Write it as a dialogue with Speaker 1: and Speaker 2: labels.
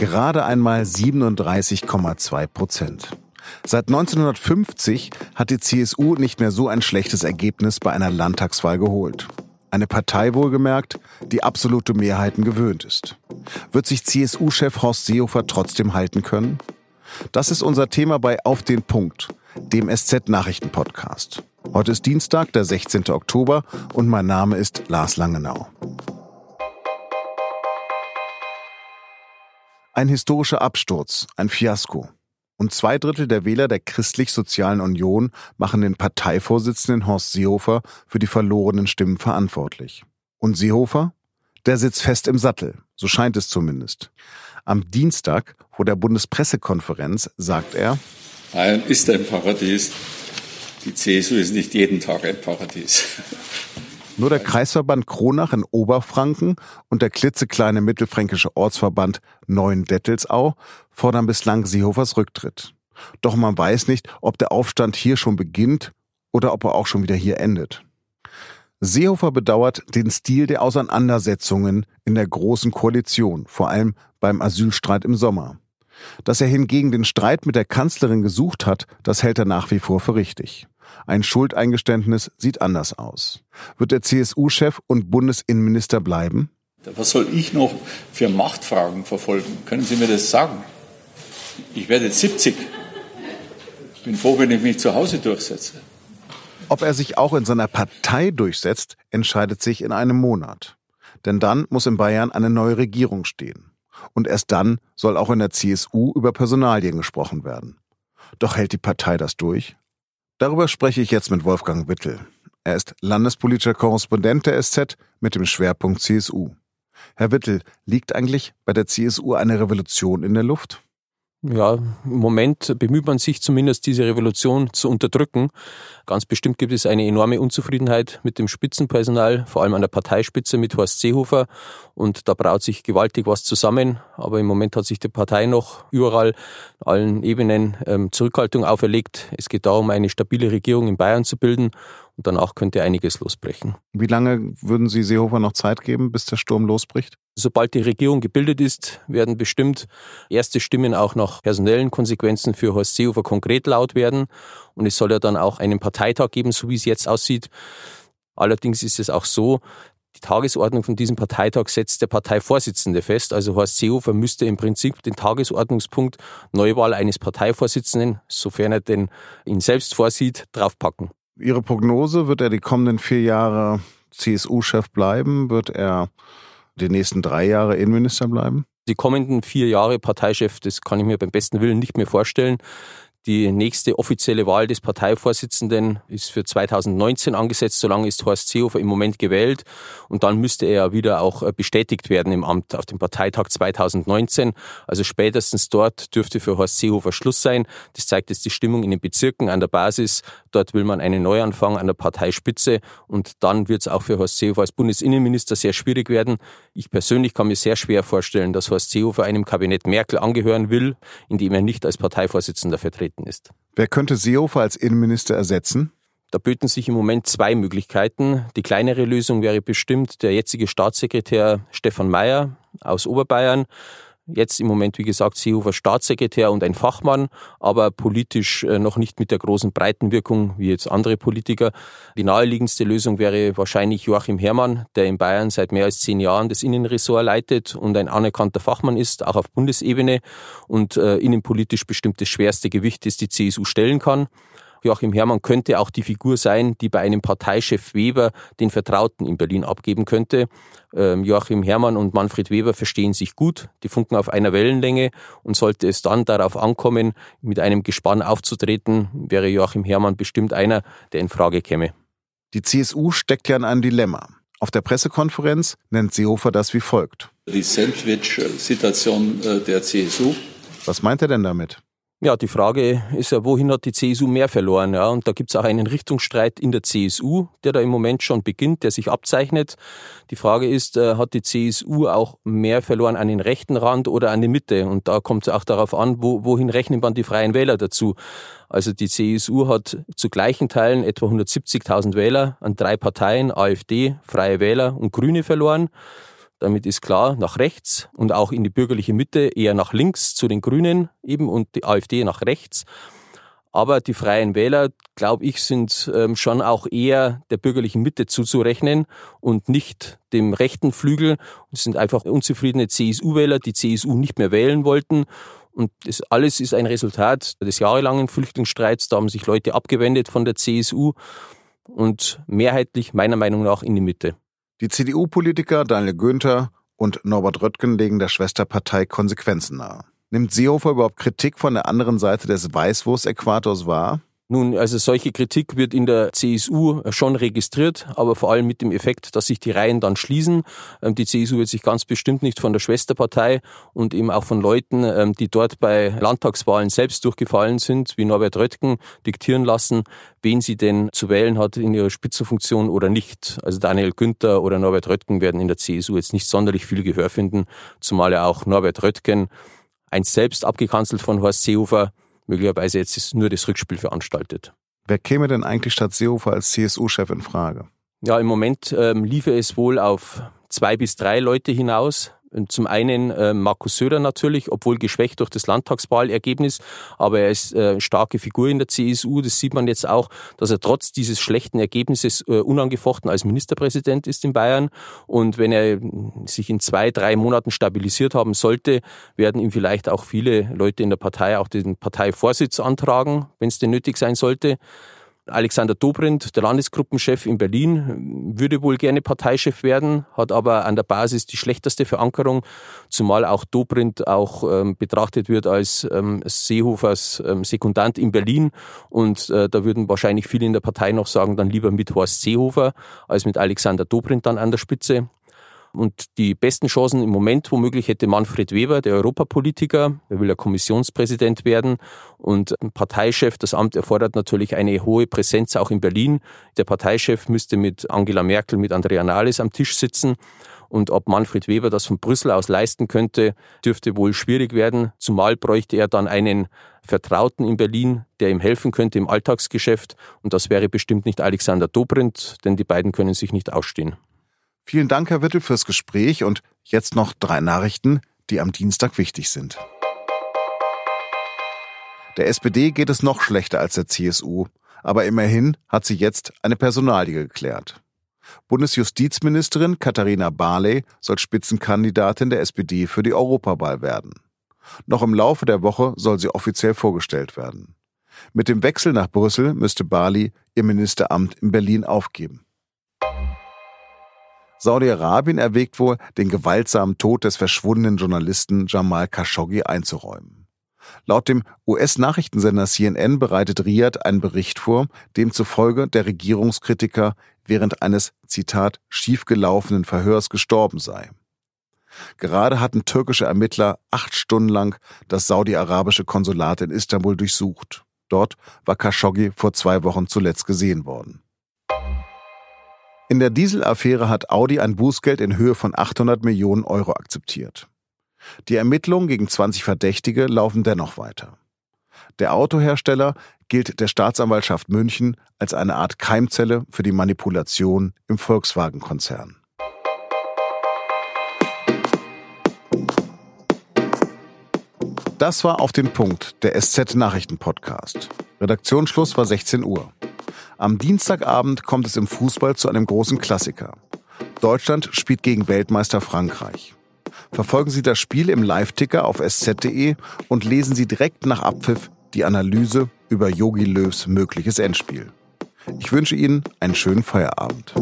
Speaker 1: Gerade einmal 37,2 Prozent. Seit 1950 hat die CSU nicht mehr so ein schlechtes Ergebnis bei einer Landtagswahl geholt. Eine Partei wohlgemerkt, die absolute Mehrheiten gewöhnt ist. Wird sich CSU-Chef Horst Seehofer trotzdem halten können? Das ist unser Thema bei Auf den Punkt, dem SZ-Nachrichten-Podcast. Heute ist Dienstag, der 16. Oktober und mein Name ist Lars Langenau. Ein historischer Absturz, ein Fiasko. Und zwei Drittel der Wähler der Christlich-Sozialen Union machen den Parteivorsitzenden Horst Seehofer für die verlorenen Stimmen verantwortlich. Und Seehofer? Der sitzt fest im Sattel, so scheint es zumindest. Am Dienstag vor der Bundespressekonferenz sagt er,
Speaker 2: Bayern ist ein Paradies. Die CSU ist nicht jeden Tag ein Paradies.
Speaker 1: Nur der Kreisverband Kronach in Oberfranken und der klitzekleine mittelfränkische Ortsverband Neuendettelsau fordern bislang Seehofers Rücktritt. Doch man weiß nicht, ob der Aufstand hier schon beginnt oder ob er auch schon wieder hier endet. Seehofer bedauert den Stil der Auseinandersetzungen in der Großen Koalition, vor allem beim Asylstreit im Sommer. Dass er hingegen den Streit mit der Kanzlerin gesucht hat, das hält er nach wie vor für richtig. Ein Schuldeingeständnis sieht anders aus. Wird der CSU-Chef und Bundesinnenminister bleiben?
Speaker 2: Was soll ich noch für Machtfragen verfolgen? Können Sie mir das sagen? Ich werde jetzt 70. Ich bin froh, wenn ich mich zu Hause durchsetze.
Speaker 1: Ob er sich auch in seiner Partei durchsetzt, entscheidet sich in einem Monat. Denn dann muss in Bayern eine neue Regierung stehen. Und erst dann soll auch in der CSU über Personalien gesprochen werden. Doch hält die Partei das durch? Darüber spreche ich jetzt mit Wolfgang Wittel. Er ist landespolitischer Korrespondent der SZ mit dem Schwerpunkt CSU. Herr Wittel, liegt eigentlich bei der CSU eine Revolution in der Luft?
Speaker 3: Ja, im Moment bemüht man sich zumindest, diese Revolution zu unterdrücken. Ganz bestimmt gibt es eine enorme Unzufriedenheit mit dem Spitzenpersonal, vor allem an der Parteispitze mit Horst Seehofer. Und da braut sich gewaltig was zusammen. Aber im Moment hat sich die Partei noch überall, allen Ebenen ähm, Zurückhaltung auferlegt. Es geht darum, eine stabile Regierung in Bayern zu bilden. Und danach könnte einiges losbrechen.
Speaker 1: Wie lange würden Sie Seehofer noch Zeit geben, bis der Sturm losbricht?
Speaker 3: Sobald die Regierung gebildet ist, werden bestimmt erste Stimmen auch nach personellen Konsequenzen für Horst Seehofer konkret laut werden. Und es soll ja dann auch einen Parteitag geben, so wie es jetzt aussieht. Allerdings ist es auch so, die Tagesordnung von diesem Parteitag setzt der Parteivorsitzende fest. Also Horst Seehofer müsste im Prinzip den Tagesordnungspunkt Neuwahl eines Parteivorsitzenden, sofern er denn ihn selbst vorsieht, draufpacken.
Speaker 1: Ihre Prognose, wird er die kommenden vier Jahre CSU-Chef bleiben? Wird er die nächsten drei Jahre Innenminister bleiben?
Speaker 3: Die kommenden vier Jahre Parteichef, das kann ich mir beim besten Willen nicht mehr vorstellen. Die nächste offizielle Wahl des Parteivorsitzenden ist für 2019 angesetzt. Solange ist Horst Seehofer im Moment gewählt. Und dann müsste er wieder auch äh, bestätigt werden im Amt auf dem Parteitag 2019. Also spätestens dort dürfte für Horst Seehofer Schluss sein. Das zeigt jetzt die Stimmung in den Bezirken an der Basis. Dort will man einen Neuanfang an der Parteispitze. Und dann wird es auch für Horst Seehofer als Bundesinnenminister sehr schwierig werden. Ich persönlich kann mir sehr schwer vorstellen, dass Horst Seehofer einem Kabinett Merkel angehören will, in dem er nicht als Parteivorsitzender vertreten vertreten ist.
Speaker 1: Wer könnte Seehofer als Innenminister ersetzen?
Speaker 3: Da böten sich im Moment zwei Möglichkeiten. Die kleinere Lösung wäre bestimmt der jetzige Staatssekretär Stefan Mayer aus Oberbayern. Jetzt im Moment, wie gesagt, Seehofer Staatssekretär und ein Fachmann, aber politisch äh, noch nicht mit der großen Breitenwirkung wie jetzt andere Politiker. Die naheliegendste Lösung wäre wahrscheinlich Joachim Herrmann, der in Bayern seit mehr als zehn Jahren das Innenressort leitet und ein anerkannter Fachmann ist, auch auf Bundesebene und äh, innenpolitisch bestimmt das schwerste Gewicht, das die CSU stellen kann. Joachim Herrmann könnte auch die Figur sein, die bei einem Parteichef Weber den Vertrauten in Berlin abgeben könnte. Ähm, Joachim Herrmann und Manfred Weber verstehen sich gut, die funken auf einer Wellenlänge und sollte es dann darauf ankommen, mit einem Gespann aufzutreten, wäre Joachim Herrmann bestimmt einer, der in Frage käme.
Speaker 1: Die CSU steckt ja in einem Dilemma. Auf der Pressekonferenz nennt Seehofer das wie folgt.
Speaker 2: Die Sandwich-Situation äh, der CSU.
Speaker 1: Was meint er denn damit?
Speaker 3: Ja, die Frage ist ja, wohin hat die CSU mehr verloren? Ja, und da gibt es auch einen Richtungsstreit in der CSU, der da im Moment schon beginnt, der sich abzeichnet. Die Frage ist, äh, hat die CSU auch mehr verloren an den rechten Rand oder an die Mitte? Und da kommt es auch darauf an, wo, wohin rechnet man die Freien Wähler dazu? Also die CSU hat zu gleichen Teilen etwa 170.000 Wähler an drei Parteien, AfD, Freie Wähler und Grüne verloren. Damit ist klar, nach rechts und auch in die bürgerliche Mitte eher nach links zu den Grünen eben und die AfD nach rechts. Aber die Freien Wähler, glaube ich, sind ähm, schon auch eher der bürgerlichen Mitte zuzurechnen und nicht dem rechten Flügel. Es sind einfach unzufriedene CSU-Wähler, die CSU nicht mehr wählen wollten. Und das alles ist ein Resultat des jahrelangen Flüchtlingsstreits. Da haben sich Leute abgewendet von der CSU und mehrheitlich meiner Meinung nach in die Mitte.
Speaker 1: Die CDU-Politiker Daniel Günther und Norbert Röttgen legen der Schwesterpartei Konsequenzen nahe. Nimmt Seehofer überhaupt Kritik von der anderen Seite des Weißwurst-Äquators wahr?
Speaker 3: Nun, also solche Kritik wird in der CSU schon registriert, aber vor allem mit dem Effekt, dass sich die Reihen dann schließen. Ähm, die CSU wird sich ganz bestimmt nicht von der Schwesterpartei und eben auch von Leuten, ähm, die dort bei Landtagswahlen selbst durchgefallen sind, wie Norbert Röttgen, diktieren lassen, wen sie denn zu wählen hat in ihrer Spitzenfunktion oder nicht. Also Daniel Günther oder Norbert Röttgen werden in der CSU jetzt nicht sonderlich viel Gehör finden, zumal ja auch Norbert Röttgen, einst selbst abgekanzelt von Horst Seehofer, möglicherweise jetzt ist nur das Rückspiel veranstaltet.
Speaker 1: Wer käme denn eigentlich statt Seehofer als CSU-Chef in Frage?
Speaker 3: Ja, im Moment ähm, liefe es wohl auf zwei bis drei Leute hinaus. Zum einen äh, Markus Söder natürlich, obwohl geschwächt durch das Landtagswahlergebnis, aber er ist äh, starke Figur in der CSU. Das sieht man jetzt auch, dass er trotz dieses schlechten Ergebnisses äh, unangefochten als Ministerpräsident ist in Bayern. Und wenn er sich in zwei, drei Monaten stabilisiert haben sollte, werden ihm vielleicht auch viele Leute in der Partei auch den Parteivorsitz antragen, wenn es denn nötig sein sollte. Alexander Dobrindt, der Landesgruppenchef in Berlin, würde wohl gerne Parteichef werden, hat aber an der Basis die schlechteste Verankerung, zumal auch Dobrindt auch ähm, betrachtet wird als ähm, Seehofers ähm, Sekundant in Berlin. Und äh, da würden wahrscheinlich viele in der Partei noch sagen, dann lieber mit Horst Seehofer als mit Alexander Dobrindt dann an der Spitze. Und die besten Chancen im Moment womöglich hätte Manfred Weber, der Europapolitiker. Er will ja Kommissionspräsident werden und ein Parteichef. Das Amt erfordert natürlich eine hohe Präsenz auch in Berlin. Der Parteichef müsste mit Angela Merkel, mit Andrea Nahles am Tisch sitzen. Und ob Manfred Weber das von Brüssel aus leisten könnte, dürfte wohl schwierig werden. Zumal bräuchte er dann einen Vertrauten in Berlin, der ihm helfen könnte im Alltagsgeschäft. Und das wäre bestimmt nicht Alexander Dobrindt, denn die beiden können sich nicht ausstehen.
Speaker 1: Vielen Dank, Herr Wittel, fürs Gespräch und jetzt noch drei Nachrichten, die am Dienstag wichtig sind. Der SPD geht es noch schlechter als der CSU, aber immerhin hat sie jetzt eine Personalie geklärt. Bundesjustizministerin Katharina Barley soll Spitzenkandidatin der SPD für die Europawahl werden. Noch im Laufe der Woche soll sie offiziell vorgestellt werden. Mit dem Wechsel nach Brüssel müsste Barley ihr Ministeramt in Berlin aufgeben. Saudi-Arabien erwägt wohl, den gewaltsamen Tod des verschwundenen Journalisten Jamal Khashoggi einzuräumen. Laut dem US-Nachrichtensender CNN bereitet Riyadh einen Bericht vor, demzufolge der Regierungskritiker während eines, Zitat, schiefgelaufenen Verhörs gestorben sei. Gerade hatten türkische Ermittler acht Stunden lang das saudi-arabische Konsulat in Istanbul durchsucht. Dort war Khashoggi vor zwei Wochen zuletzt gesehen worden. In der Dieselaffäre hat Audi ein Bußgeld in Höhe von 800 Millionen Euro akzeptiert. Die Ermittlungen gegen 20 Verdächtige laufen dennoch weiter. Der Autohersteller gilt der Staatsanwaltschaft München als eine Art Keimzelle für die Manipulation im Volkswagen-Konzern. Das war auf den Punkt der SZ Nachrichten Podcast. Redaktionsschluss war 16 Uhr. Am Dienstagabend kommt es im Fußball zu einem großen Klassiker. Deutschland spielt gegen Weltmeister Frankreich. Verfolgen Sie das Spiel im Live-Ticker auf sz.de und lesen Sie direkt nach Abpfiff die Analyse über Yogi Löws mögliches Endspiel. Ich wünsche Ihnen einen schönen Feierabend.